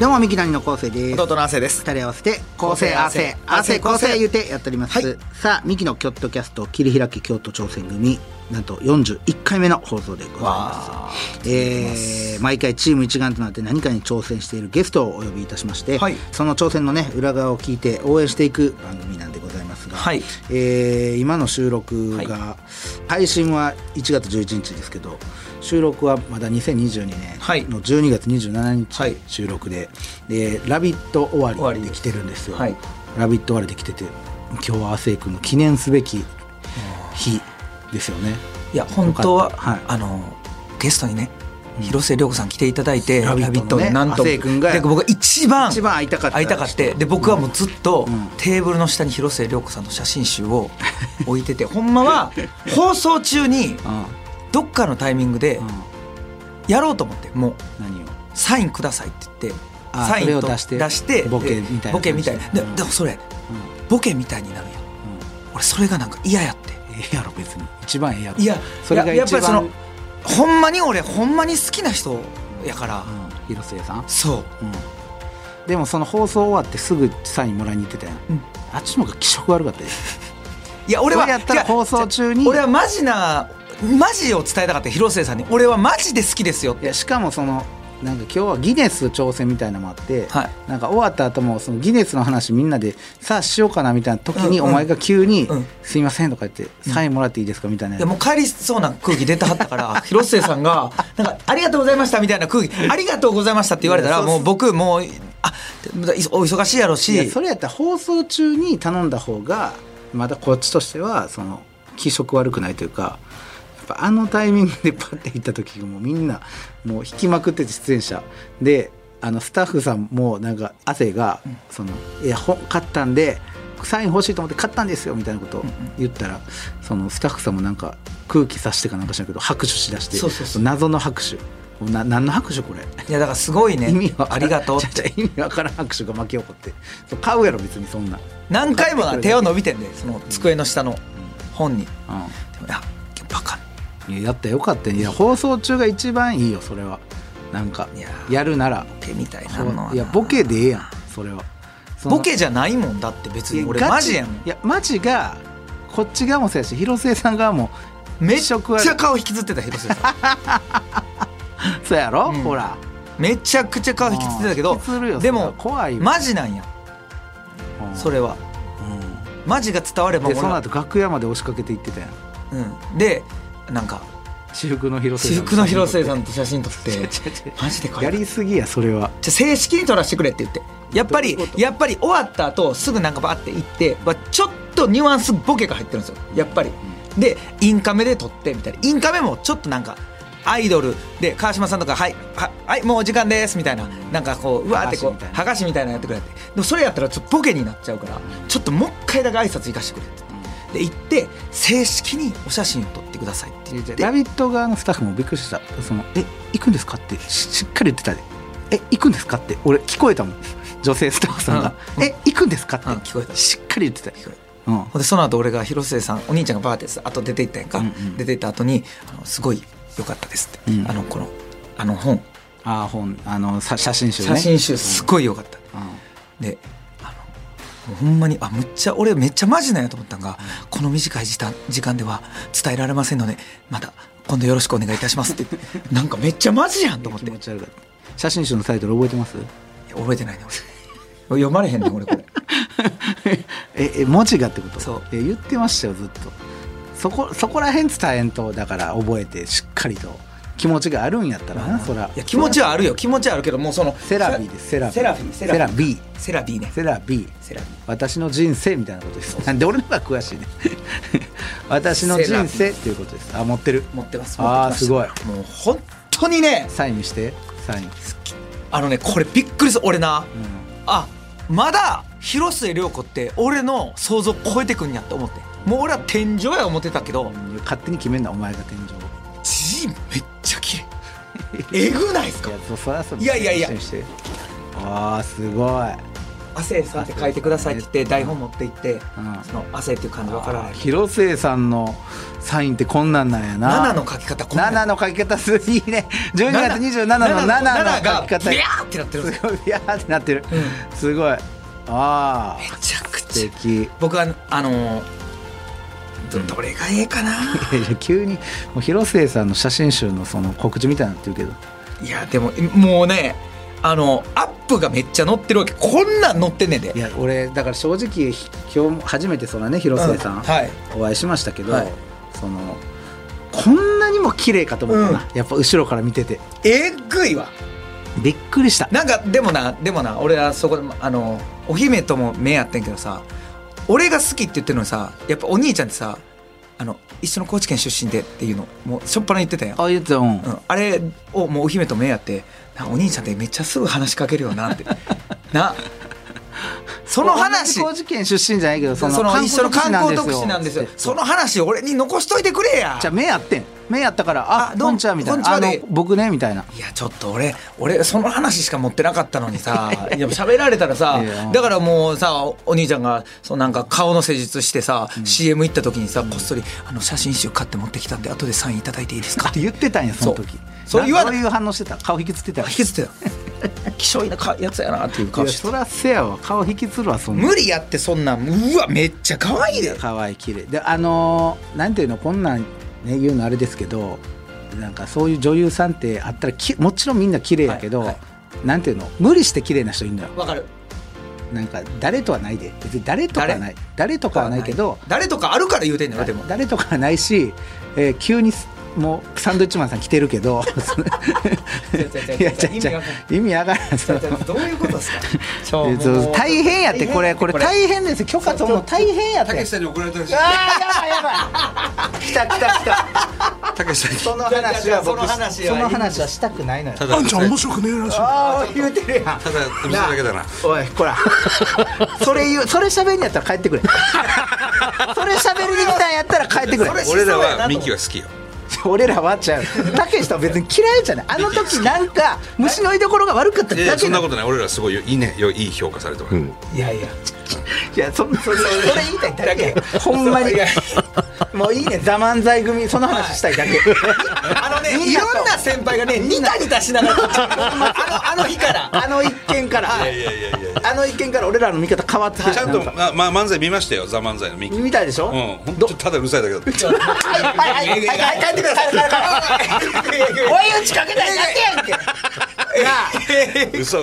どうもミキ兄の昴生です。弟の亜生です。二人合わせて昴生合わせ合わせ昴生言うてやっております、はい。さあミキのキョットキャスト切り開き京都挑戦組なんと41回目の放送でございます。えー毎回チーム一丸となって何かに挑戦しているゲストをお呼びいたしまして、はい。その挑戦のね裏側を聞いて応援していく番組なんでございますが、はい。えー今の収録が、は配信は1月11日ですけど収録はまだ2022はい年の12月27はい日収録で「でラビット!」終わりで来てるんですよ。はいラビット!」終わりで来てて今日は亜生君の記念すべき日ですよね。いや本当は、はいあのゲストにね広瀬涼子さん来ていただいて「ララビット!」ビットのねになんと僕が一番一番会いたかった会いたかってで僕はもうずっとうんテーブルの下に広瀬涼子さんの写真集を置いててほんまは 放送中にうんどっかのタイミングでうん。やろうと思ってもう。何を？サインくださいって言って。あサインを出して出してボケみたいなボケみたいな。でもそれうん。ボケみたいになるやん。俺それがなんか嫌やって。ええやろ別に。一番ええやろ。いやそれがいややっぱりそのほんまに俺ほんまに好きな人やから、うん。広末さん？そう。うん。でもその放送終わってすぐサインもらいに行ってたやん、うん。あっちの方が気色悪かったよ。いや俺はやったら放送中に俺はマジなマジを伝えたかった広末さんに。俺はマジで好きですよいやしかもそのなんか今日はギネス挑戦みたいなのもあって、はい。なんか終わった後もそのギネスの話みんなでさあしようかなみたいな時にうんうん。お前が急にうん「すいません」とか言って「サインもらっていいですか?」みたいな。いやもう帰りそうな空気出てはったから 広末さんが「なんかありがとうございました」みたいな空気「ありがとうございました」って言われたらもう僕もうあお忙しいやろいしやそれやったら放送中に頼んだ方がまだこっちとしてはその気色悪くないというかぱあのタイミングでパッて行った時もうみんなもう引きまくってて出演者。であのスタッフさんもなんか汗がその「いや本買ったんでサイン欲しいと思って買ったんですよ」みたいなことを言ったらそのスタッフさんもなんか空気さしてかなんかしないけど拍手しだして謎の拍手。な何の拍手これ？いやだからすごいね。意味わからん。ありがとうって。意味わからん拍手が巻き起こって。買うやろ別にそんな、何回もな手を伸びてんでその机の下の本に。でうもいやバカん、いややったらよかったよいや放送中が一番いいよそれは。なんかいややるならボケみたいないやボケでええやんそれは。ボケじゃないもんだって別に。俺マジやもん。いやマジがこっち側もそうやし広末さん側も。めっちゃ顔引きずってた広末さん。そうやろ、うん。ほら。めちゃくちゃ顔引きずってたけどでも怖いよマジなんや。うん。それは。うん。マジが伝わればでその後楽屋まで押しかけていってたやん。うん。でなんか私服の広末私服の広末さんんと写真撮って マジでこれやりすぎやそれは。じゃあ正式に撮らせてくれって言って。やっぱりやっぱり終わった後すぐなんかバーって行って、まあ、ちょっとニュアンスボケが入ってるんですよ。やっぱり。でインカメで撮ってみたいな。インカメもちょっとなんかアイドルで川島さんとか「はいははいもうお時間です」みたいな。なんかこううわーってこ剥がしみたいな。う剥がしみたいなのやってくれって。でもそれやったらちょっとボケになっちゃうからちょっともう一回だけ挨拶行かしてくれってで行って正式にお写真を撮ってくださいって言って。ラビット側のスタッフもびっくりした。そのえ行くんですかってししっかり言ってたで。え行くんですかって俺聞こえたもん。女性スタッフさんが、うん。え行くんですかって、うん聞こえた。しっかり言ってた。うん。でその後俺が広末さんお兄ちゃんがバーってさ後出て行ったやんか、うんうん。出て行った後にあのすごい良かったですって、うん。あのこのあの本。ああ本。あのさ写真集ね。写真集すごい良かった、うん。でほんまにあむっちゃ俺めっちゃマジなんやと思ったんが、この短い時間時間では伝えられませんのでまた今度よろしくお願いいたしますって。なんかめっちゃマジやんと思って。写真集のタイトル覚えてます？覚えてないね俺。読まれへんねん俺これ。ええ文字がってこと？そう。え言ってましたよずっと。そこそこら辺伝えんとだから覚えてしっかりと気持ちがあるんやったらな、そら。いや気持ちはあるよ。気持ちはあるけどもうその C'est la vie です C'est la vie C'est la vie C'est la vie。C'est la vie。ね。 C'est la vie。C'est la vie。私の人生みたいなことです。なんで俺の方が詳しいね。私の人生っていうことです。あ持ってる。持ってますあー持ってきましたすごい。もう本当にねサイン見してサイン、あのねこれびっくりする俺な。うあまだ広末涼子って俺の想像超えてくんやって思って。もう俺は天井や思ってたけど。勝手に決めんなお前が天井字めっえぐないですか？いやそそらそういやいやいや。ああすごい。汗さって書いてくださいって言って台本持って行って、うん。その汗っていう漢字分からない。広末さんのサインってこんなんなんやな。7の書き方こんなん。7の書き方すいいね。12月27の7のが書き方。ビャーってなってる。すごいビャーってなってる、うすごい。ああめちゃく素ちゃ。敵。僕はあのーどどれがええかな、急にもう広末さんの写真集のその告知みたいになってるけど。いやでももうねあのアップがめっちゃ載ってるわけこんなん載ってんねんで。いや俺だから正直今日初めてそのね広末さん、うんはい。お会いしましたけど、はい。そのこんなにも綺麗かと思ったな、やっぱ後ろから見てて。えぐいわ。びっくりした。なんかでもなでもな俺はそこであのお姫とも目やってんけどさ俺が好きって言ってるのにさやっぱお兄ちゃんってさあの一緒の高知県出身でっていうのもうしょっぱな言ってたやん、あ言ってたうん、うん、あれをもうお姫と目やってお兄ちゃんってめっちゃすぐ話しかけるよなって。な。その話。高知県出身じゃないけどそそのの一緒の観光特使なんですよ。その話俺に残しといてくれや。じゃあ目やってん目やったからああどんちゃんみたいな。あの僕ねみたいな。いやちょっと俺俺その話しか持ってなかったのにさ いや喋られたらさだからもうさおお兄ちゃんがそうなんか顔の施術してさ、CM 行った時にさこっそりあの写真集買って持ってきたんで後でサインいただいていいですかって言ってたんや。その時。そうそう言わなどういう反応してた。顔引きつってた。引きずってた。希少いなかやつやなっていうい顔してやそらせやわ。顔引きつるわそんな。無理やってそんなん。うわめっちゃ可愛いで。可愛い綺麗。であのーなんていうのこんなんね言うのあれですけどなんかそういう女優さんってあったらきもちろんみんな綺麗やけど、はいはい。なんていうの？無理して綺麗な人いるのよ。わかる。なんか誰とはないで。別に誰とかはない。誰？とかはないけど誰とかあるから言うてんねんでも。誰とかはないし、えー急にすもうサンドイッチマンさん来てるけど。いやちゃちゃ意味わからん。そのどういうことですか？大変やってこれこれ大変ですよ。許可取るの大変やって。たけしさんに怒られたらしいあーやばいやばい。来た来た来た。たけしさんに。その話は僕その話はその話はしたくないのよ。ただあんちゃん面白くねえらしい。ああ言うてるやん。ただうるだけだな。おいこら。それ言うそれ喋んやったら帰ってくれ。それ喋りに来たんやったら帰ってくれ。それ俺らはミキは好きよ 俺らはちゃう。たけしとは別に嫌いじゃない。あの時なんか虫の居所が悪かっただけなの。そんなことない。俺らすごいよいいねよいい評価されてます、いやいやいやそそそそれ言いたいだけや。ほんまに。もういいね「ザ漫才組その話したいだけ。あのねいろんな先輩がねニタニタしながらあのあの日から。あの一件から。いやい。やいやいやあの一件から俺らの見方変わってちゃんとまま漫才見ましたよザ漫才のミキ。うん見たいでしょ、本当ただうるさいだけだった。はいはいはい。はいはい。帰ってください。追い打ちかけたいだけやんけ。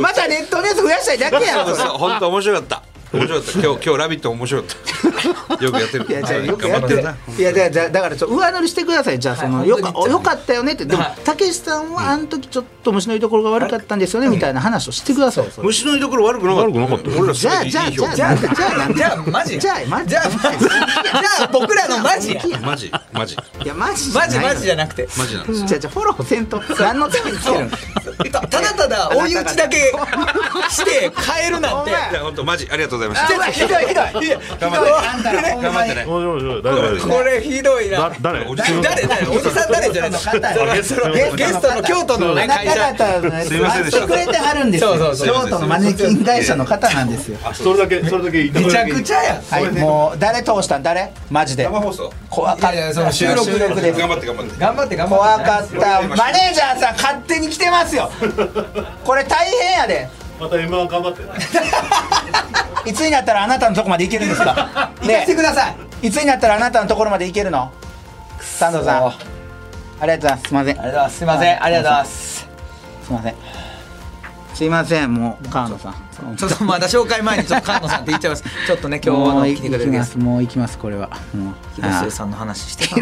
またネットニュース増やしたいだけやん本当面白かった面白かった。今日今日ラビット面白かった。よくやってる。いやじゃあよくやってるいやだだだから上乗りしてください。じゃあその、はいよかよかったよねって。でもはい。たけしさんはあの時ちょっと虫の居所が悪かったんですよねみたいな話をしてください。虫の居所悪くなかった。悪くなかった。じゃあじゃあじゃあじゃあじゃあマジじゃあマジ。じゃあマジ。じゃあ僕らのマジや。マジ。マジ。いやマジマジマジじゃななくて。マジなんですじゃあじゃあフォローせんと。何のために来てるの？たただただ追い打ちだけして帰るなんて。いや本当マジありがとうございましあたひどいひどい。い。や頑張ってあんたらほんまに頑張ってね。これひどいな。だ誰？おじさん誰誰おじさん誰じゃないの？ゲストのゲゲストの京都のね会社。た方のねすいませんでした。くれてはるんですよ。そうそうそう。京都のマネキン会社の方なんですよ。それだけそれだけ言っためちゃくちゃや。はい。もう誰通したん？誰？マジで。生放送。怖かった。いやいやその収録収録で。す頑張って頑張って。頑張って頑張怖って。かった。マネージャーさん勝手に来てますよこれ大変やで。また M1 頑張って。ね いつになったらあなたのとこまで行けるんですか？行かせてください。いつになったらあなたのところまで行けるの？サンドさん。ありがとうございます。すいません。ありがとうございます。すいません。ありがとうございますすいません。すいません。もう川野さん。ちょっとまだ紹介前にちょっと菅野さんって言っちゃいます。ちょっとね今日の来てくれるきまゲスす。もう行きます。これは。もう。ト広末さんの話してた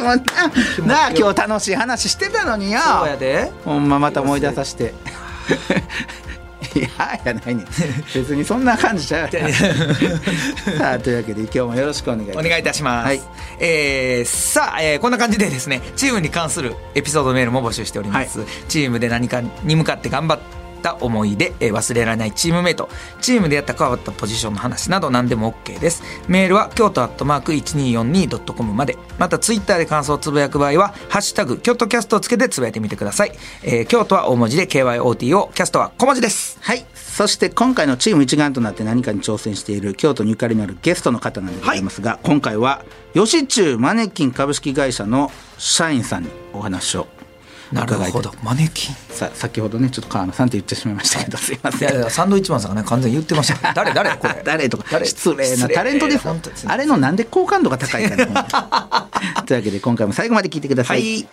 の広末気持ちなあ今日楽しい話してたのによ。そうやで。ほんままた思い出させて。いややないねん。別にそんな感じちゃうよさあというわけで今日もよろしくお願いします。お願いいたします、はい。えーさあ、えーこんな感じでですねチームに関するエピソードメールも募集しております、チームで何かに向かって頑張っった思い出、えー忘れられないチームメイトチームでやった変わったポジションの話など何でも OK です。メールは京都アットマーク 1242.com まで。またツイッターで感想をつぶやく場合は「ハッシュタグ京都キャスト」をつけてつぶやいてみてください、えー京都は大文字で KYOTO キャストは小文字です。はい。そして今回のチーム一丸となって何かに挑戦している京都にゆかりのあるゲストの方なんでございますが、今回は吉中マネキン株式会社の社員さんにお話をなるほど。マネキンさ先ほどねちょっと川野さんって言ってしまいましたけどすいまいせん。やいやサンドイッチマンさんがね完全に言ってました。誰誰これ？誰とか。誰？失礼なタレントです。あれのなんで好感度が高いかね というわけで今回も最後まで聞いてくださ、はいい。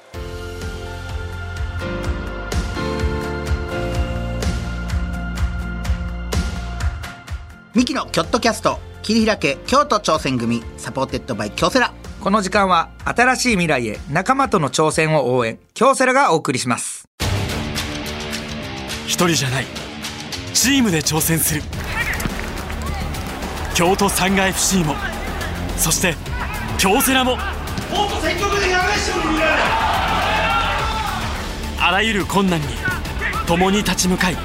ミキのキョットキャスト切り開け京都挑戦組 supported by 京セラこの時間は新しい未来へ仲間との挑戦を応援京セラがお送りします。一人じゃない。チームで挑戦する。京都サンガ FC もそして京セラもあらゆる困難に共に立ち向かい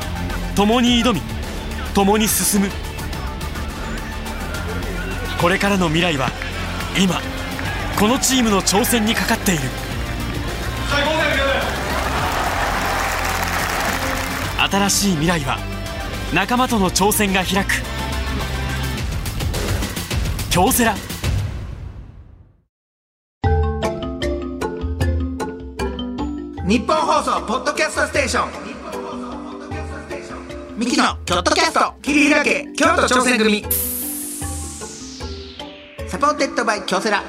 共に挑み共に進む。これからの未来は今。このチームの挑戦にかかっている。新しい未来は仲間との挑戦が開く。京セラ。日本放送ポッドキャストステーション。ミキのキョットキャスト。切り開け。京都挑戦組。 supported by 京セラ。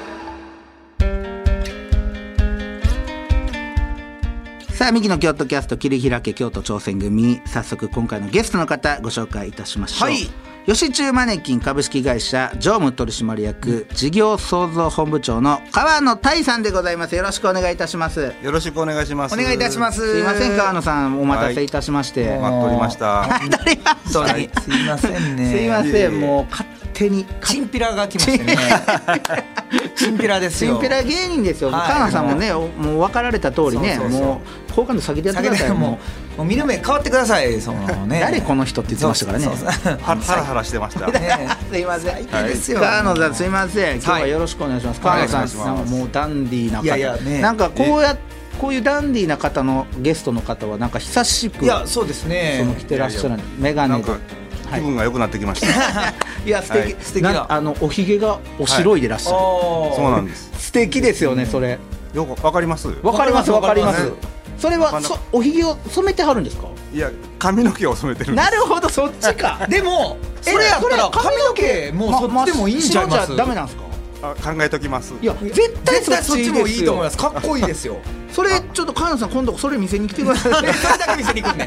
さあミキの京都キャスト切り開け京都挑戦組。早速今回のゲストの方ご紹介いたしましょう、はい。吉忠マネキン株式会社常務取締役事業創造本部長の川野泰さんでございます。よろしくお願いいたします。よろしくお願いします。お願いいたします。すいません川野さん。お待たせいたしまして、待っておりました。待っておりました。すいませんね。すいません。もう勝手に。チンピラが来ましてね。チンピラですよ。チンピラ芸人ですよ、はい。川野さんもねおもう分かられた通りねそうそうそう。もう好感度下げてやってください。ももうもう見る目変わってください。そのうね。誰この人って言ってましたからね。そうそうそう。はハラハラしてました。ね すいません。最低ですよ。川野さんすいません。今日はよろしくお願いします、川野さんお願いします。なんかもうダンディーな方。いやいやね。なんかこうやこういうダンディーな方のゲストの方はなんか久しくいやそうですねその来てらっしゃるメガネでなんか気分が良くなってきました、いや素敵、はい。素敵あのおひげがお白いでらっしゃる、そそうなんです。素敵ですよねそれ。よくわかります。わかりますわかります。それはそおひげを染めてはるんですか？いや髪の毛を染めてるなるほどそっちか。でもそれやったら髪の毛もうそっちでもいいんちゃいます？白じゃダメなんですか？あ考えときます。いや絶対そっちもいいと思います。かかっこいいですよ。それちょっと川野さん今度それ見せに来てください。それだけ見せに行くんね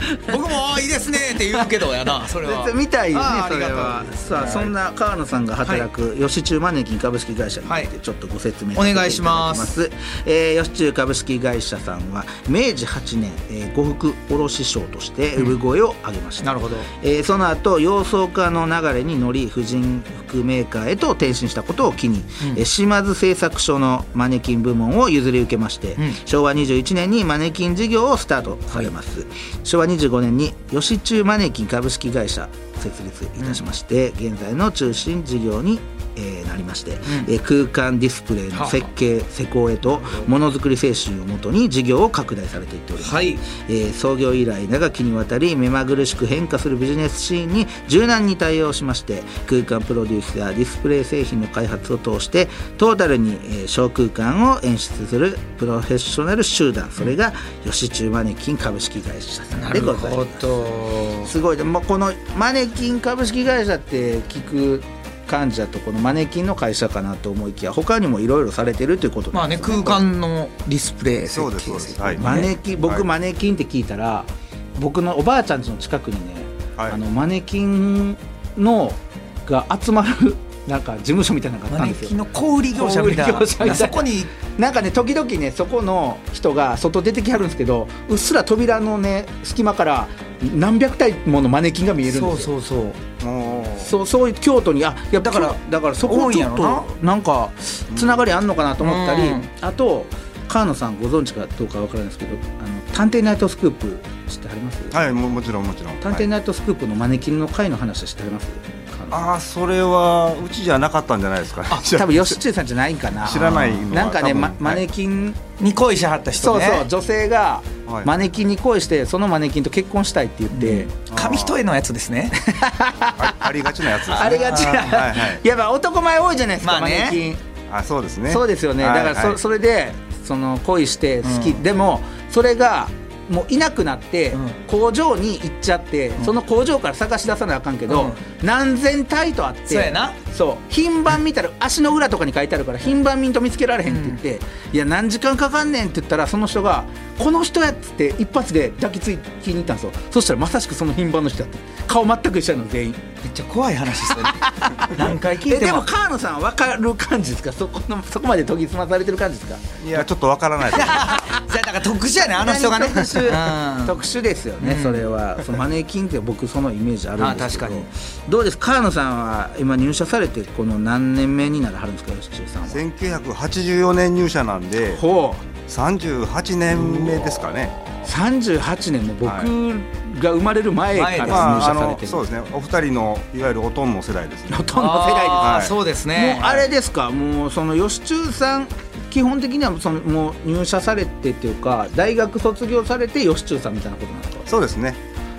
僕もいいですねって言うけどやな それは。見たいねそれは。さあそんな川野さんが働く吉中マネキン株式会社についはい。てちょっとご説明お願いします。えー吉中株式会社さんは明治8年えー呉服卸商として産声を上げました。なるほど。えーその後洋装化の流れに乗り婦人服メーカーへと転身したことを機に、えー島津製作所のマネキン部門を譲り受けまして、ん。昭和21年にマネキン事業をスタートされます、昭和25年に吉中マネキン株式会社設立いたしまして、現在の中心事業に、えーなりまして、えー空間ディスプレイの設計施工へとものづくり精神をもとに事業を拡大されていっております、はい。えー創業以来長きにわたり目まぐるしく変化するビジネスシーンに柔軟に対応しまして空間プロデュースやディスプレイ製品の開発を通してトータルに、えー小空間を演出するプロフェッショナル集団。それが吉中マネキン株式会社さんでございます。ど。すごい。でもこのマネキン株式会社って聞く感じだとこのマネキンの会社かなと思いきや他にもいろいろされてるということまあねなんですよ空間のディスプレイそうですそうです。はい。マネキン僕はい。マネキンって聞いたら僕のおばあちゃん家の近くにね、はい。あのマネキンのが集まるなんか事務所みたいなのがあったんですよ。キンの小売業者みたいな。そこに。なんかね時々ねそこの人が外出てきはるんですけどうっすら扉のね隙間から何百体ものマネキンが見えるんですよ。そうそうそう。そうそういう京都にあいやだからだからだからそこ多いんちょっとなんかつながりあんのかなと思ったり、うん。あと川野さんご存知かどうかわからないですけど「あの探偵ナイトスクープ」知ってはります、はいももちろんもちろん。探偵ナイトスクープのマネキンの回の話は知ってはります、ああそれはうちじゃなかったんじゃないですかね。多分吉中さんじゃないんかな。知らないなんかね、まマネキン、に恋しはった人ね。そうそう女性が。はい。マネキンに恋してそのマネキンと結婚したいって言って、紙一重のやつですね。あありがちなやつですね。あれがちな、はいはい。やっぱ男前多いじゃないですか、まあね。マネキン。あそうですね。そうですよね、はいだからそ,、はい。それでその恋して好き、うん。でもそれがもういなくなって、うん。工場に行っちゃって、その工場から探し出さなあかんけど、何千体とあってそうやな。そう。品番見たら足の裏とかに書いてあるから品番見んと見つけられへんって言って、いや何時間かかんねんって言ったらその人がこの人やっつって一発で抱きつきに行ったんですよ。そしたらまさしくその品番の人だって顔全く一緒なの全員めっちゃ怖い話ですよね何回聞いても。えでも川野さんは分かる感じですか？そこのそこまで研ぎ澄まされてる感じですか？いやちょっとわからないです。じゃあだから特殊やねあの人がね。特殊？うん。特殊ですよね、それは。そのマネキンって僕そのイメージあるんですけど。あ確かに。どうです？か川野さんは今入社されてこの何年目にならはるんですか吉中さんは？1984年入社なんでほ38年目ですかね。う38年も僕が生まれる前から入社されてる、そうですね。お二人のいわゆるおとんの世代ですね。ほとんど世代ですあーはい。そうですね。もうあれですか、もうその吉中さん、基本的にはそのもう入社されてっていうか、大学卒業されて吉中さんみたいなことなんですか。そうですね。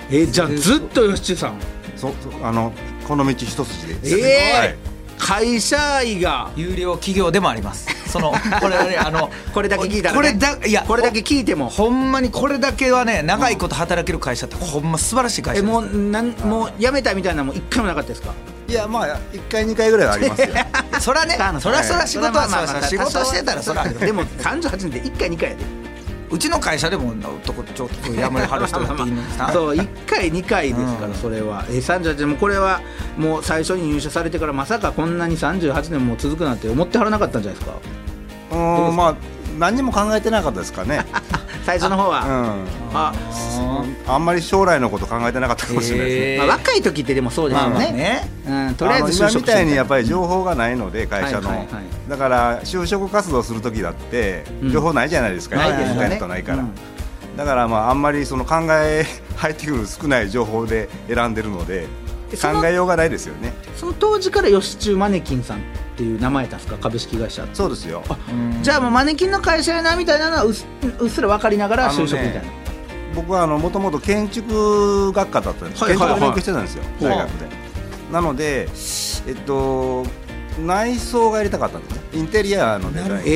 えじゃあずっと吉中さん？そそあのこの道一筋で。ええはい。会社愛が。有料企業でもありますそのこれはねあのこれだけ聞いたら、ね、これだいやこれだけ聞いても。ほんまにこれだけはね長いこと働ける会社ってほんま素晴らしい会え社ですもうなんもう辞めたみたいなのも一回もなかったですか？いやまあ1回2回ぐらいはありますよ そらねそらそら仕事はまあ仕事してたらそらでも38年で一回二回やで。うちの会社でも男ちょっとやめはる人だっていいのにさそう1回2回ですから、うん。それは。え38年もこれはもう最初に入社されてからまさかこんなに38年も続くなんて思ってはらなかったんじゃないですか。うーんまあ何にも考えてなかったですかね 最初の方は、うん。ああんまり将来のこと考えてなかったかもしれないですね。まあ、若い時ってでもそうですまあよね,、まあね。うん、とりあえず今み職たいにやっりぱり情報がないので会社の、はいはいはい。だから就職活動する時だってうん。情報ないじゃないですか、ないですよね。インターネットないから、うん。だからまああんまりその考え 入ってくる少ない情報で選んでるので考えようがないですよね。その当時から吉中マネキンさんっていう名前だったんですか？株式会社そうですよ。じゃあもうマネキンの会社やなみたいなのはうっすうっすら分かりながら就職みたいな、僕はもともと建築学科だったんです、はいはいはい。建築の勉強してたんですよ。大学で。なのでえっと内装がやりたかったんですね。インテリアのデザイン。え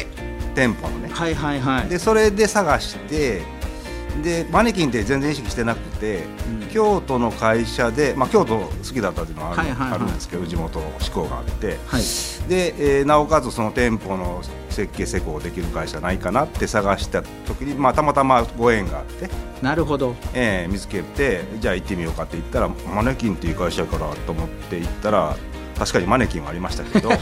え店舗のね。はいはいはい。でそれで探してでマネキンって全然意識してなくて、うん。京都の会社で、まあ、京都好きだったっていうのはある,、はいはいはい。あるんですけど地元志向があって。はい。で、えーなおかつその店舗の設計施工できる会社ないかなって探した時に、まあ、たまたまご縁があって、なるほど。えー見つけてじゃあ行ってみようかって言ったらマネキンっていう会社からと思って行ったら確かにマネキンはありましたけど。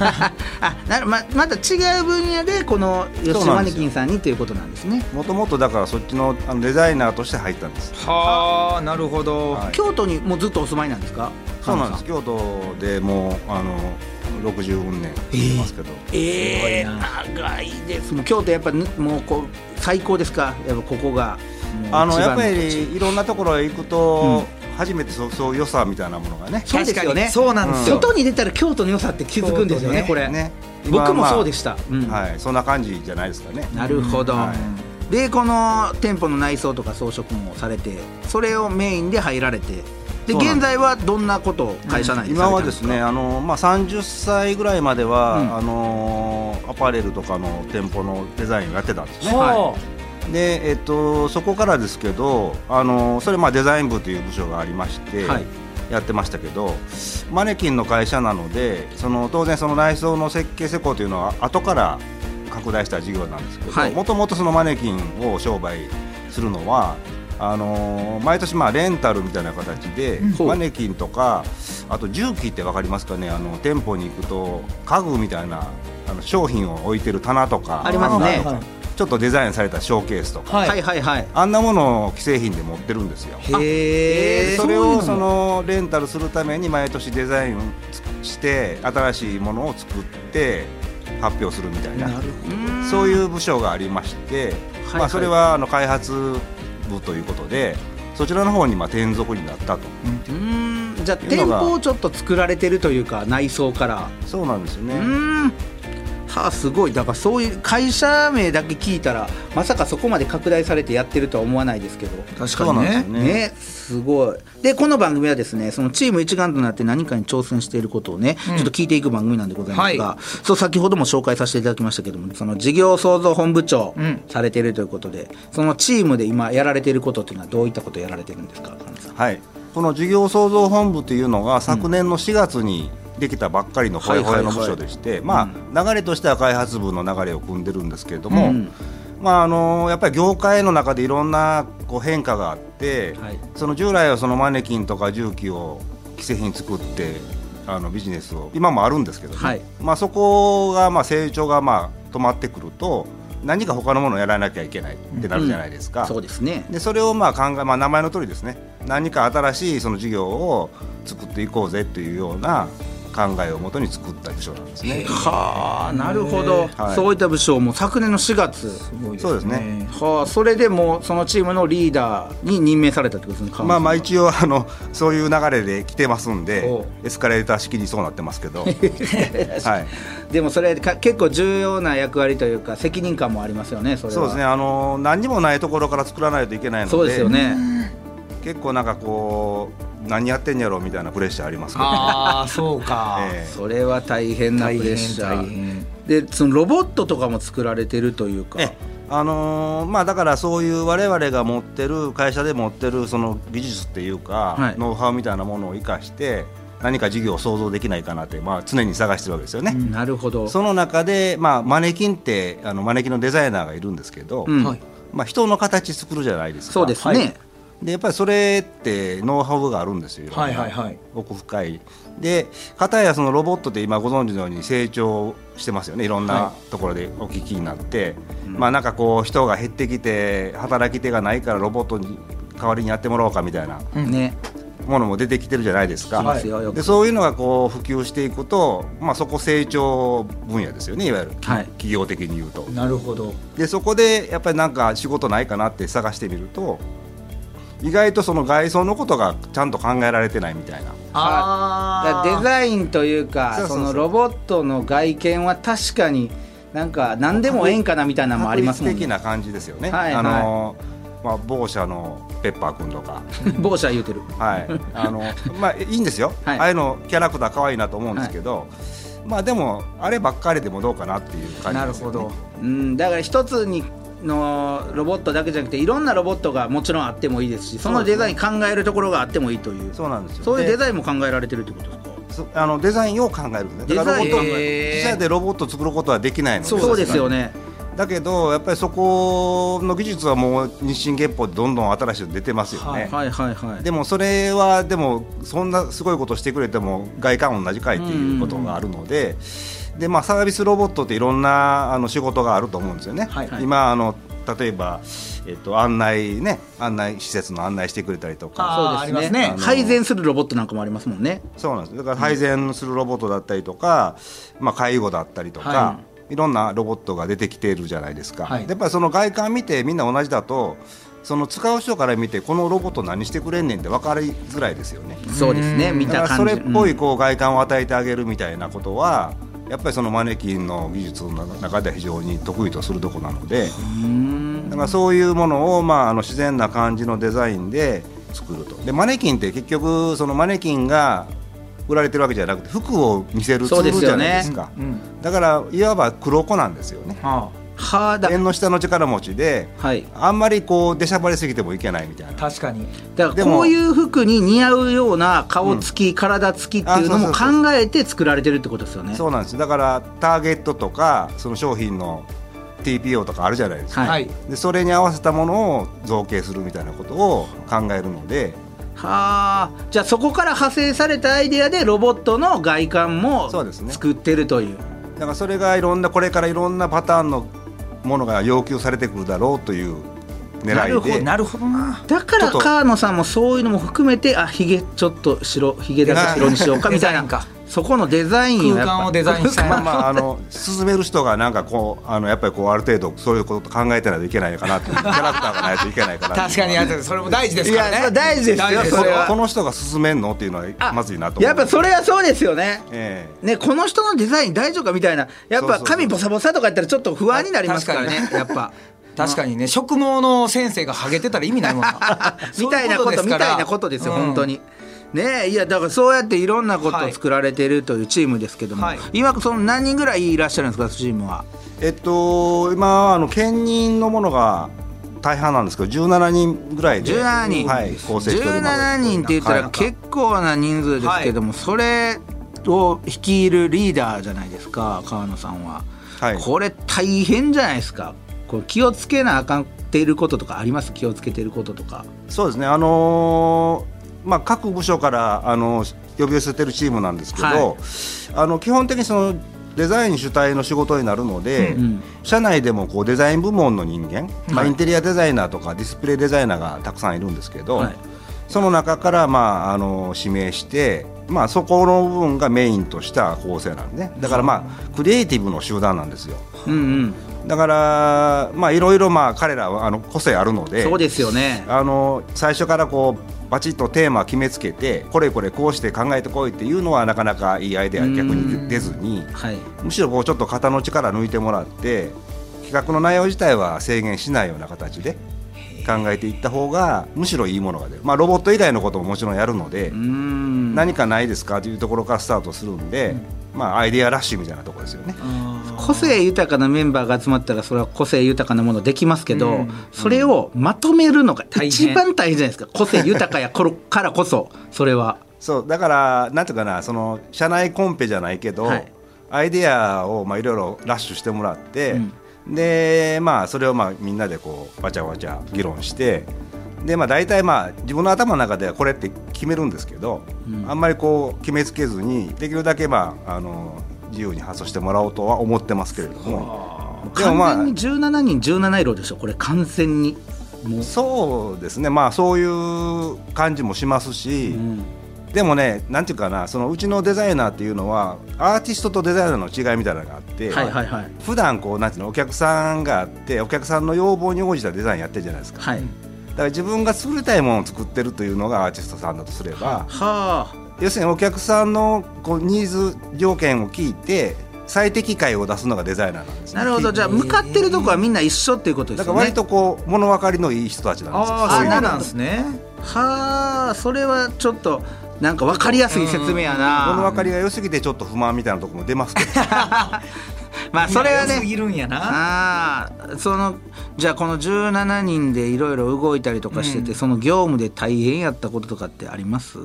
あなるままた違う分野でこの吉マネキンさんにということなんですね。もともとだからそっちのあのデザイナーとして入ったんです。はあなるほど、はい。京都にもうずっとお住まいなんですか？そうなんです。京都でもうあの60年住んでますけど、ええ長いです。もう京都やっぱぬもうこう最高ですか？やっぱここがあのやっぱりいろんなところへ行くと、初めてそうそう良さみたいなものがね。そうですよね。確かに。そうなんですよ、外に出たら京都の良さって気づくんですよね。京これ。ね。僕もそうでしした、うん。た、はい。そんな感じじゃないですかね。なるほど、はでこの店舗の内装とか装飾もされてそれをメインで入られてで現在はどんなことを会社内でさ今はですねあの、まあ、30歳ぐらいまでは、うん。あのアパレルとかの店舗のデザインをやってたんですね、はで、えっと、そこからですけど、あのそれまあデザイン部という部署がありまして、はい。やってましたけどマネキンの会社なのでその当然その内装の設計施工というのは後から拡大した事業なんですけはい。どもともとそのマネキンを商売するのはあの毎年まあレンタルみたいな形で、ほう。マネキンとかあと重機って分かりますかね？あの店舗に行くと家具みたいなあの商品を置いてる棚とか。ありますね。とかちょっとデザインされたショーケースとか、はい。はいはいはい。あんなものを既製品で持ってるんですよ。へえそれをそのレンタルするために毎年デザインして新しいものを作って発表するみたいな。そういう部署がありまして、はい。まあ、それはあの開発部ということでそちらの方にまあ転属になったと。うーん。じゃあ店舗をちょっと作られてるというか内装から。そうなんですよね。うーんはあすごい。だからそういう会社名だけ聞いたらまさかそこまで拡大されてやってるとは思わないですけど。確そうなんですよね。ね、すごい。でこの番組はですねそのチーム一丸となって何かに挑戦していることをね、ちょっと聞いていく番組なんでございますが、はそう先ほども紹介させていただきましたけどもその事業創造本部長うん。されているということで、そのチームで今やられていることっていうのはどういったことをやられてるんですか？神さん。はい。この事業創造本部というのが昨年の4月にできたばっかりのほやほやの部署でして、まあ、流れとしては開発部の流れを組んでるんですけれども、うん。まあ、あのやっぱり業界の中でいろんなこう変化があって、はい。その従来はそのマネキンとか重機を既製品作ってあのビジネスを今もあるんですけどね、はい。まあ、そこがまあ成長がまあ止まってくると何か他のものをやらなきゃいけないってなるじゃないですか。そうですね。でそれをまあ考え、まあ、名前の通りですね。何か新しいその事業を作っていこうぜというような考えをもとに作った部署なんですね。はあなるほど、はい。そういった部署も昨年の4月そうですね。はあそれでもうそのチームのリーダーに任命されたってことですねまあまあ応一応あのそういう流れで来てますんおでう。エスカレーター式にそうなってますけど、はい、でもそれか結構重要な役割というか責任感もありますよねそそうですね。あの何にもないところから作らないといけないので。そうですよね。結構なんかこう何やってんやろみたいなプレッシャーありますけど、ああそうか、ええ。それは大変なプ大変レッシャ大ー変。でそのロボットとかも作られてるというか。えあのーまあ、だからそういう我々が持ってる会社で持ってるその技術っていうか、はい。ノウハウみたいなものを生かして何か事業を想像できないかなって、まあ、常に探してるわけですよね。なるほど。その中で、まあ、マネキンってあのマネキンのデザイナーがいるんですけど、うん。はい。まあ、人の形作るじゃないですか。そうですね、でやっぱりそれってノウハウがあるんですよ、はいはいはい。奥深い。で片やそのロボットって今ご存知のように成長してますよねいろんなところでお聞きになって、まあなんかこう人が減ってきて働き手がないからロボットに代わりにやってもらおうかみたいなね。ものも出てきてるじゃないですか、でそういうのがこう普及していくと、まあ、そこ成長分野ですよねいわゆる、はい。企業的に言うと。なるほど。でそこでやっぱりなんか仕事ないかなって探してみると意外とその外装のことがちゃんと考えられてないみたいな。あデザインというかそうそうそう。そのロボットの外見は確かになんか何でもええんかなみたいなのもありますもんね。な感じですよね、はいあのまあ、某社のペッパーくんとか、某社言うてる。はい、あのまあいいんですよ、はい。ああいうのキャラクター可愛いなと思うんですけど、まあでもあればっかりでもどうかなっていう感じですよ、ね、なるほど。うん。だから一つにのロボットだけじゃなくていろんなロボットがもちろんあってもいいですしそのデザイン考えるところがあってもいいという。そうなんですよ。そういうデイザインも考えられてるってことですか？そあのデザインを考えるんですねだからロボットデザイン。へー自社でロボットを作ることはできないのでそうですよね。だけどやっぱりそこの技術はもう日進月歩でどんどん新しいの出てますよね、はいはいはい。でもそれはでもそんなすごいことしてくれても外観同じかいっていうことがあるので、でまあ、サービスロボットっていろんなあの仕事があると思うんですよね。はい。はい。今あの例えば、えっと、案内ね案内施設の案内してくれたりとか。そうですね。ね。配膳するロボットなんかもありますもんね。そうなんです。だから配膳するロボットだったりとか、まあ、介護だったりとか、、はい。ろんなロボットが出てきているじゃないですか、はい。やっぱりその外観見てみんな同じだとその使う人から見てこのロボット何してくれんねんって分かりづらいですよね。そうですね。見たそれっぽいうん。こう外観を与えてあげるみたいなことは、やっぱりそのマネキンの技術の中では非常に得意とするところなのでだからそういうものを、まあ、あの自然な感じのデザインで作ると。でマネキンって結局そのマネキンが売られてるわけじゃなくて服を見せるツールじゃないですか。うんだからいわば黒子なんですよね。あはあだ。縁の下の力持ちではい。あんまりこう出しゃばりすぎてもいけないみたいな。確かに。だからこういう服に似合うような顔つき、体つきっていうのも考えて作られてるってことですよね。そうなんです。だからターゲットとかその商品の TPO とかあるじゃないですか、はい。はい。でそれに合わせたものを造形するみたいなことを考えるので。はあじゃあそこから派生されたアイデアでロボットの外観もそうですね。作ってるという。だからそれがいろんなこれからいろんなパターンのものが要求されてくるだろうという狙いで。なるほどなだからちょっと。川野さんもそういうのも含めてあひげちょっと白ひげだけ白にしようか みたいなそこのデザイン空間をデザインしたい。まあまああの進める人がなんかこうあのやっぱりこうある程度そういうこと考えてないといけないのかなって キャラクターがないといけないかな確かにそれも大事ですからね。いや大事ですよ。それは。この人が進めんのっていうのはまずいなとやっぱそれはそうですよね。ええ。ね、この人のデザイン大丈夫かみたいな。やっぱ髪ボサボサとかやったらちょっと不安になりますからね。やっぱ。確かにね。植毛 の先生がハゲてたら意味ないもんな。みたいなことみたいなことですよ、本当に。ねえいやだからそうやっていろんなことを作られているというチームですけども、はい。今その何人ぐらいいらっしゃるんですかチームは？えっと今あの兼任のものが大半なんですけど17人ぐらいで17人、はい、構成しております。17人って言ったらはい。結構な人数ですけども、それを率いるリーダーじゃないですか川野さんは、はい。これ大変じゃないですか。こう気をつけなあかんっていることとかあります？気をつけていることとか。そうですね。あのーまあ各部署からあの呼び寄せてるチームなんですけど、はい。あの基本的にそのデザイン主体の仕事になるので、うん社内でもこうデザイン部門の人間、まあ、はいインテリアデザイナーとかディスプレイデザイナーがたくさんいるんですけど、はい。その中から、まあ、あの指名して、まあ、そこの部分がメインとした構成なんでね。だからまあクリエイティブの集団なんですよ。うんうんだからまあいろいろまあ彼らはあの個性あるのでそうですよね。あの最初からこうバチッとテーマ決めつけてこれこれこうして考えてこいっていうのはなかなかいいアイデア逆に出ずにはい。むしろこうちょっと肩の力抜いてもらって企画の内容自体は制限しないような形で考えていった方がむしろいいものが出る、まあ、ロボット以外のことももちろんやるので、何かないですかというところからスタートするんで、まあ、アイデアラッシュみたいなところですよね。個性豊かなメンバーが集まったらそれは個性豊かなものできますけど、それをまとめるのが一番大変じゃないですか。個性豊かやころからこそ。それは。そうだからなんていうかなその社内コンペじゃないけど、はい。アイデアをまあいろいろラッシュしてもらって、でまあそれをまあみんなでこうわちゃわちゃ議論してでまあ大体まあ自分の頭の中ではこれって決めるんですけど、あんまりこう決めつけずにできるだけまああの自由に発想してもらおうとは思ってますけれども。でもまあ完全に17人17色でしょこれ完全に。そうですね。まあそういう感じもしますし、うん。でもねなんていうかなそのうちのデザイナーっていうのはアーティストとデザイナーの違いみたいなのがあって、はいはいはい。普段こうなんていうのお客さんがあってお客さんの要望に応じたデザインやってるじゃないですか、はい。だから自分が作りたいものを作ってるというのがアーティストさんだとすればはあ。要するにお客さんのこうニーズ条件を聞いて最適解を出すのがデザイナーなんですね。なるほど。じゃあ向かってるとこはみんな一緒っていうことですよね。だから割とこう物分かりのいい人たちなんですよ。ああそうなんですね。はあそれはちょっとなんか分かりやすい説明やな。物分かりが良すぎてちょっと不満みたいなところも出ますけど まあそれはね。良すぎるんやな。ああそのじゃあこの17人でいろいろ動いたりとかしてて、その業務で大変やったこととかってあります？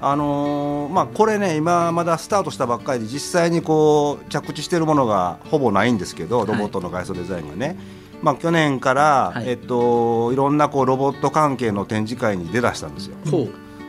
あのーまあこれね今まだスタートしたばっかりで実際にこう着地してるものがほぼないんですけどロボットの外装デザインがね、まあ去年から、はい。えっといろんなこうロボット関係の展示会に出だしたんですよ。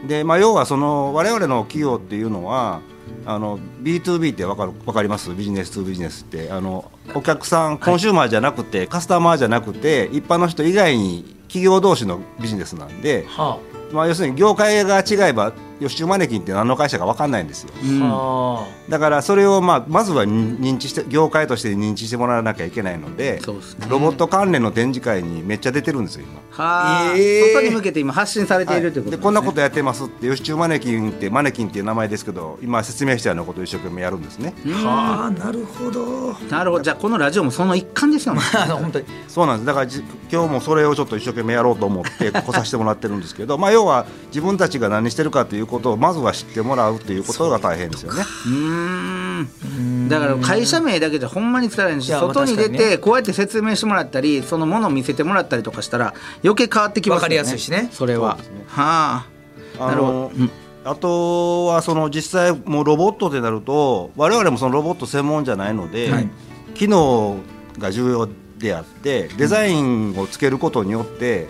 でまあ要はその我々の企業っていうのはあの B2B ってわかるわかります？ビジネス2ビジネスって。あのお客さんコンシューマーじゃなくて、カスタマーじゃなくて一般の人以外に企業同士のビジネスなんで、はまあ、要するに業界が違えば予習マネキンって何の会社か分かんないんですよ。うん。あ。だからそれをまあまずは認認知して業界として認知してもらわなきゃいけないのでそうですね。ロボット関連の展示会にめっちゃ出てるんですよ今。はあ、えー。外に向けて今発信されているということでこんなことやってますって予習マネキンってマネキンっていう名前ですけど今説明したようなことを一生懸命やるんですね。ーはあなるほど。なるほど。じゃあこのラジオもその一環ですよね。本当に。そうなんです。だからじ今日もそれをちょっと一生懸命やろうと思って来させてもらってるんですけど まあ要は自分たちが何してるかということをまずは知ってもらうということが大変ですよね。うーん。だから会社名だけじゃほんまに伝わらないし外に出てこうやって説明してもらったりそのものを見せてもらったりとかしたら余計変わってきますよね。わかりやすいしね。それは。ね。はあ。なるほど。のあとはその実際もうロボットってなると我々もそのロボット専門じゃないので、はい。機能が重要であってデザインをつけることによって、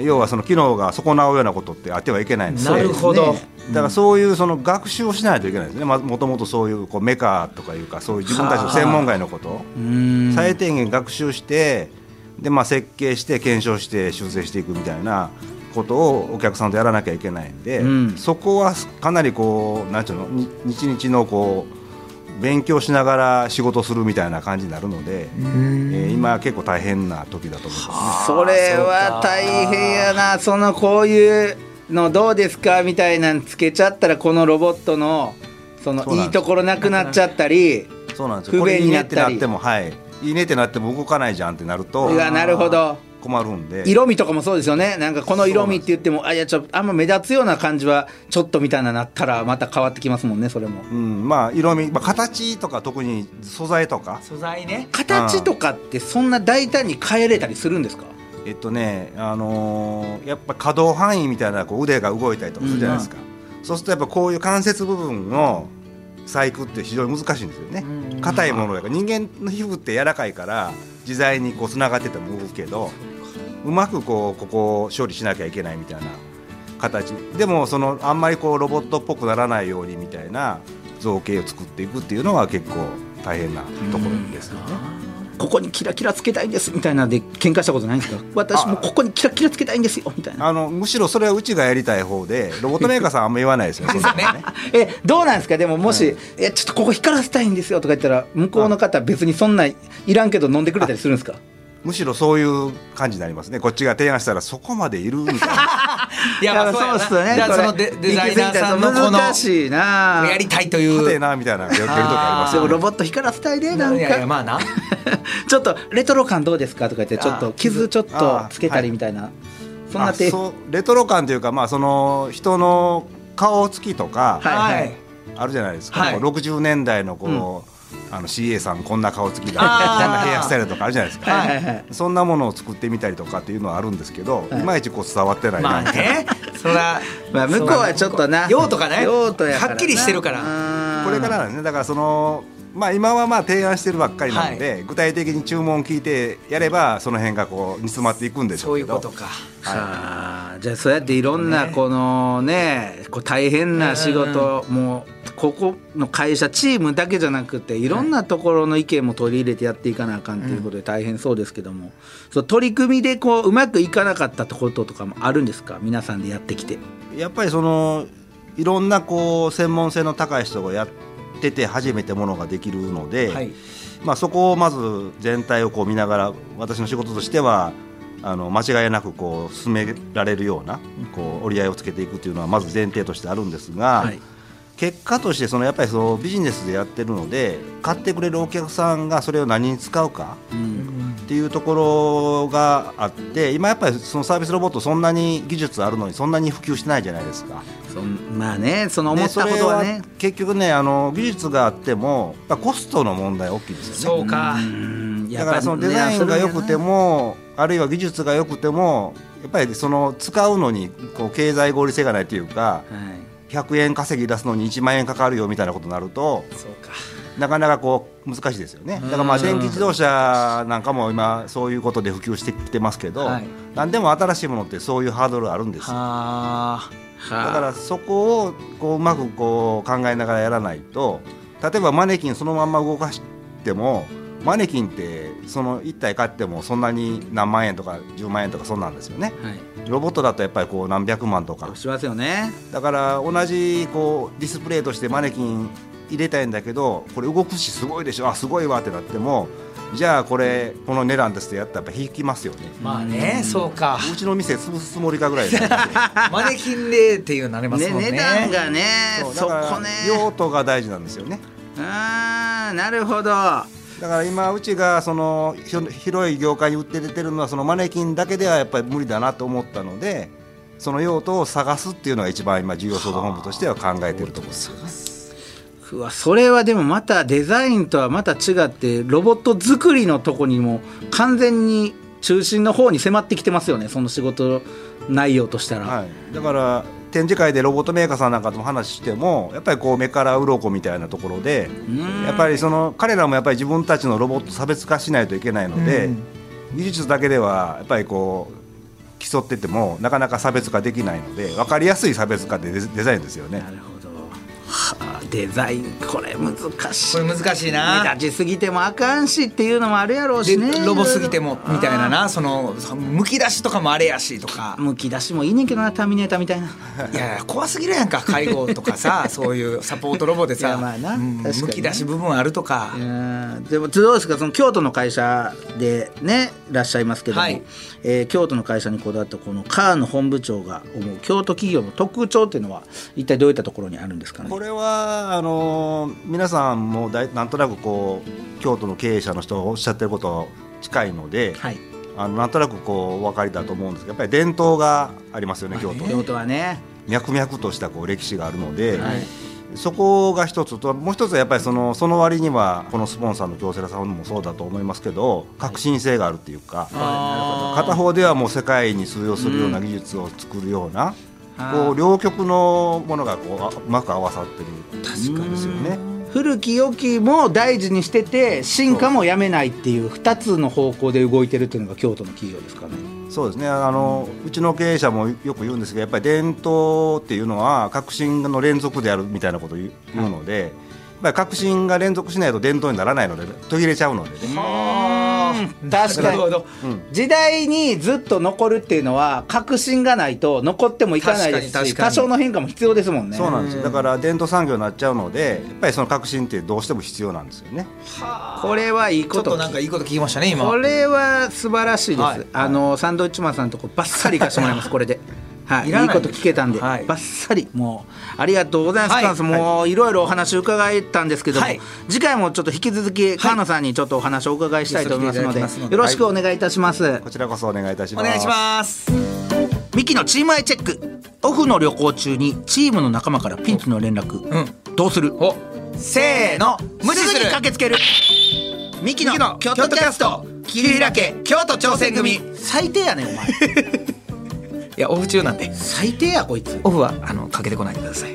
要はその機能が損なうようなことってあってはいけないの。でなるほど。だからそういうその学習をしないといけないですね、まあ、もともとそういうこうメカとかいうかそういう自分たちの専門外のこと。最低限学習してで、まあ、設計して検証して修正していくみたいなことをお客さんとやらなきゃいけないんで、うん。そこはかなりこうなんていうの？に日々のこう勉強しながら仕事するみたいな感じになるので、えー今結構大変な時だと思います。ね。それは大変やな。そのこういうのどうですかみたいなんつけちゃったらこのロボットのそのいいところなくなっちゃったりそうなんです不よ。これいいねっ便になってたりなってもはい。いいねってなっても動かないじゃんってなるとうわなるほど困るんで。色味とかもそうですよね。なんかこの色味って言ってもあいやちょあんま目立つような感じはちょっとみたいななったらまた変わってきますもんねそれも。うん、まあ色味、まあ、形とか特に素材とか。素材ね。形とかってそんな大胆に変えれたりするんですか？えっとね、あのーやっぱ可動範囲みたいなこう腕が動いたりとかするじゃないですか、そうするとやっぱこういう関節部分の細工って非常に難しいんですよね。硬いものだから人間の皮膚って柔らかいから自在にこうつながってても動くけどうまくこうここを処理しなきゃいけないみたいな形。でもそのあんまりこうロボットっぽくならないようにみたいな造形を作っていくっていうのは結構大変なところですよね。ここにキラキラつけたいんですみたいなんで喧嘩したことないんですか？私もここにキラキラつけたいんですよみたいな。あのむしろそれはうちがやりたい方でロボットメーカーさんあんま言わないですよ ね。えどうなんですか？でももし、えちょっとここ光らせたいんですよとか言ったら向こうの方は別にそんないらんけど飲んでくれたりするんですか？むしろそういう感じになりますね。こっちが提案したらそこまでいるみたいな。いやまあそうっすよね。じゃあそのデデザイナーさんのこの難しいな。やりたいとい硬えうなみたいなのが出る時ありますでもよねロボット光らせたいでなんいやいやかまあな ちょっとレトロ感どうですかとか言ってちょっとあ傷ちょっとつけたりみたいな。そんな手レトロ感というかまあその人の顔つきとかはいはい。あるじゃないですか、はい。こう60年代のこう、あの CA さんこんな顔つきだ。こんなヘアスタイルとかあるじゃないですか、はいはいはい。そんなものを作ってみたりとかっていうのはあるんですけど、はい。い、まいちこう伝わってないな。まあね。そらまあ向こうはちょっとな。用途がね。用途やはっきりしてるから。うん。これからねだからそのまあ今はまあ提案してるばっかりなので、具体的に注文を聞いてやればその辺がこう煮詰まっていくんでしょそううけど。いうことか。はあ。じゃあそうやっていろんなこのねこう大変な仕事、もうここの会社チームだけじゃなくてい。ろんなところの意見も取り入れてやっていかなあかんということで大変そうですけども、そう取り組みでこううまくいかなかったこととかもあるんですか？皆さんでやってきて。やっぱりそのいろんなこう専門性の高い人がやってて初めてものができるので、はい。まあ、そこをまず全体をこう見ながら私の仕事としてはあの間違いなくこう進められるようなこう折り合いをつけていくというのはまず前提としてあるんですが、はい結果としてそのやっぱりそのビジネスでやってるので買ってくれるお客さんがそれを何に使うかうんっていうところがあって今やっぱりそのサービスロボットそんなに技術あるのにそんなに普及してないじゃないですか。まあねその思ったことはね。結局ねあの技術があってもコストの問題大きいですよね。そうか。うん。だからそのデザインが良くてもあるいは技術が良くてもやっぱりその使うのにこう経済合理性がないというかはい100円稼ぎ出すのに1万円かかるよみたいなことになるとなかなかこう難しいですよね。だからまあ電気自動車なんかも今そういうことで普及してきてますけど、はい。何でも新しいものってそういうハードルあるんですよ。はだからそこをこううまくこう考えながらやらないと例えばマネキンそのまんま動かしてもマネキンってその1体買ってもそんなに何万円とか10万円とかそんなんですよね。はい。ロボットだとやっぱりこう何百万とか。しますよね。だから同じこうディスプレイとしてマネキン入れたいんだけどこれ動くしすごいでしょ。あすごいわってなってもじゃあこれこの値段ですってやったらやっぱ引きますよね。あまあねそうか。うちの店潰すつもりかぐらいで。マネキンでっていうなりますねもんね。値段がねそこね。用途が大事なんですよね。あーなるほどだから今うちがその広い業界に売って出てるのはそのマネキンだけではやっぱり無理だなと思ったのでその用途を探すっていうのが一番今事業創造本部としては考えてるところです。うわそれはでもまたデザインとはまた違ってロボット作りのとこにも完全に中心の方に迫ってきてますよねその仕事内容としたら、はい、だから展示会でロボットメーカーさんなんかとも話してもやっぱりこう目から鱗みたいなところでうん。やっぱりその彼らもやっぱり自分たちのロボット差別化しないといけないので、うん。技術だけではやっぱりこう競っててもなかなか差別化できないので分かりやすい差別化でデデザインですよね。なるほど。はあデザインこれ難しい。これ難しいな。目立ちすぎてもあかんしっていうのもあるやろうでしね。ロボすぎてもみたいなな。そのむき出しとかもあれやしとか。むき出しもいいねんけどなターミネーターみたいな。いやいや怖すぎるやんか介護とかさ そういうサポートロボでさ。いやまあなうんむき出し部分あるとか。でもどうですかその京都の会社でねいらっしゃいますけども、はい。えー京都の会社にこだわったこのカーの本部長が思う京都企業の特徴っていうのは一体どういったところにあるんですかね。これはあの皆さんもだいなんとなくこう京都の経営者の人がおっしゃってること近いので、はい。あのなんとなくこうお分かりだと思うんですけどやっぱり伝統がありますよね京都。京都はね。脈々としたこう歴史があるので、はい。そこが一つともう一つはやっぱりそのその割にはこのスポンサーの京セラさんもそうだと思いますけど革新性があるっていうか、片方ではもう世界に通用するような技術を作るような、こう両極のものがこうあうまく合わさってる。確かですよね。古き良きも大事にしてて進化もやめないっていう2つの方向で動いてるっていうのが京都の企業ですかね。そうですね。あのうちの経営者もよく言うんですけどやっぱり伝統っていうのは革新の連続であるみたいなことを言うので、やっぱり革新が連続しないと伝統にならないので途切れちゃうのでね。確かに。なるほど。時代にずっと残るっていうのは革新がないと残ってもいかないですし多少の変化も必要ですもんね。そうなんですよ。だから伝統産業になっちゃうのでやっぱりその革新ってどうしても必要なんですよね。これはいいちょっこととなんかいいこと聞きましたね今。これは素晴らしいです、はい。あのサンドウィッチマンさんとこバッサリ行かしてもらいますこれで。はい、いいこと聞けたんで、はい。バッサリもうありがとうございます、はい。もうい。ろいろお話伺えたんですけども、はい。次回もちょっと引き続き菅野さんにちょっとお話をお伺いしたいと思いますので,、のでよろしくお願いいたします、こちらこそお願いいたします。お願いします。ミキのチームアイチェックオフの旅行中にチームの仲間からピンチの連絡、うん。どうする？お。せーの。無視すぐに駆けつける。ミキの京都キャスト。切り開け京都挑戦組。最低やねんお前いやオフ中なんで。最低やこいつ。オフはあのかけてこないでください。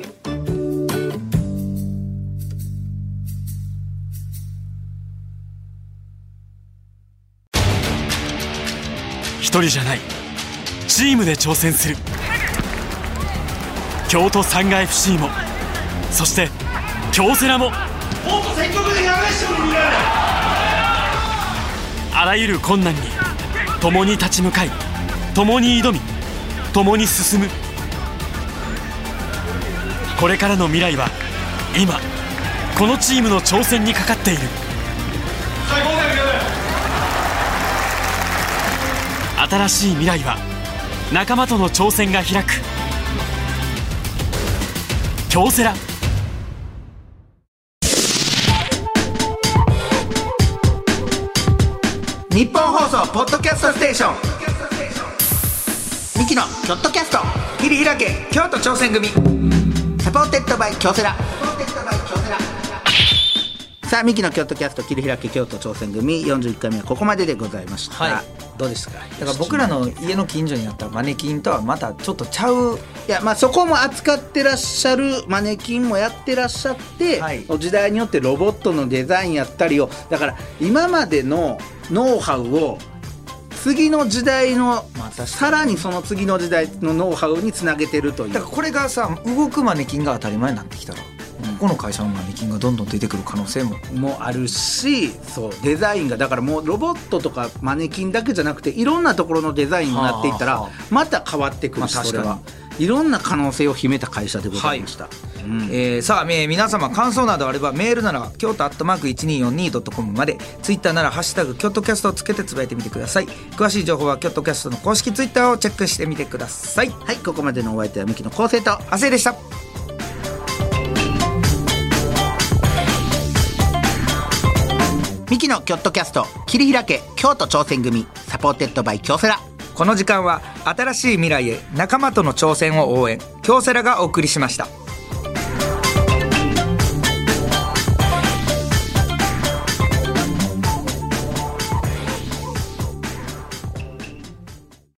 一人じゃない。チームで挑戦する。京都サンガ FC もそして京セラもあらゆる困難に共に立ち向かい共に挑み共に進む。これからの未来は今このチームの挑戦にかかっている。新しい未来は仲間との挑戦が開く。京セラ。ニッポン放送ポッドキャストステーション。ミキのキョットキャスト。切り開け京都挑戦組。 supported by 京セラ。さあミキの京都キャスト切り開け京都挑戦組。41回目はここまででございました、はい。どうですか？だから僕らの家の近所にあったマネキンとはまたちょっとちゃう。いやまあそこも扱ってらっしゃるマネキンもやってらっしゃって、はい。時代によってロボットのデザインやったりをだから今までのノウハウを次の時代の、まあ確かに。さらにその次の時代のノウハウにつなげてるという。だからこれがさ動くマネキンが当たり前になってきたら、ここの会社のマネキンがどんどん出てくる可能性も。もあるしそうデザインがだからもうロボットとかマネキンだけじゃなくていろんなところのデザインになっていったらまた変わってくるし、まあそれは。いろんな可能性を秘めた会社でございました、うん。えーさあ、えー皆様感想などあればメールなら京都アットマーク 1242.com までツイッターなら「ハッシュタグ京都キャスト」をつけてつぶやいてみてください。詳しい情報は京都キャストの公式ツイッターをチェックしてみてください。はいここまでのお相手はミキの昴生と亜生でした。ミキのキョットキャスト切り開け京都挑戦組 supported by 京セラ。この時間は新しい未来へ仲間との挑戦を応援。京セラがお送りしました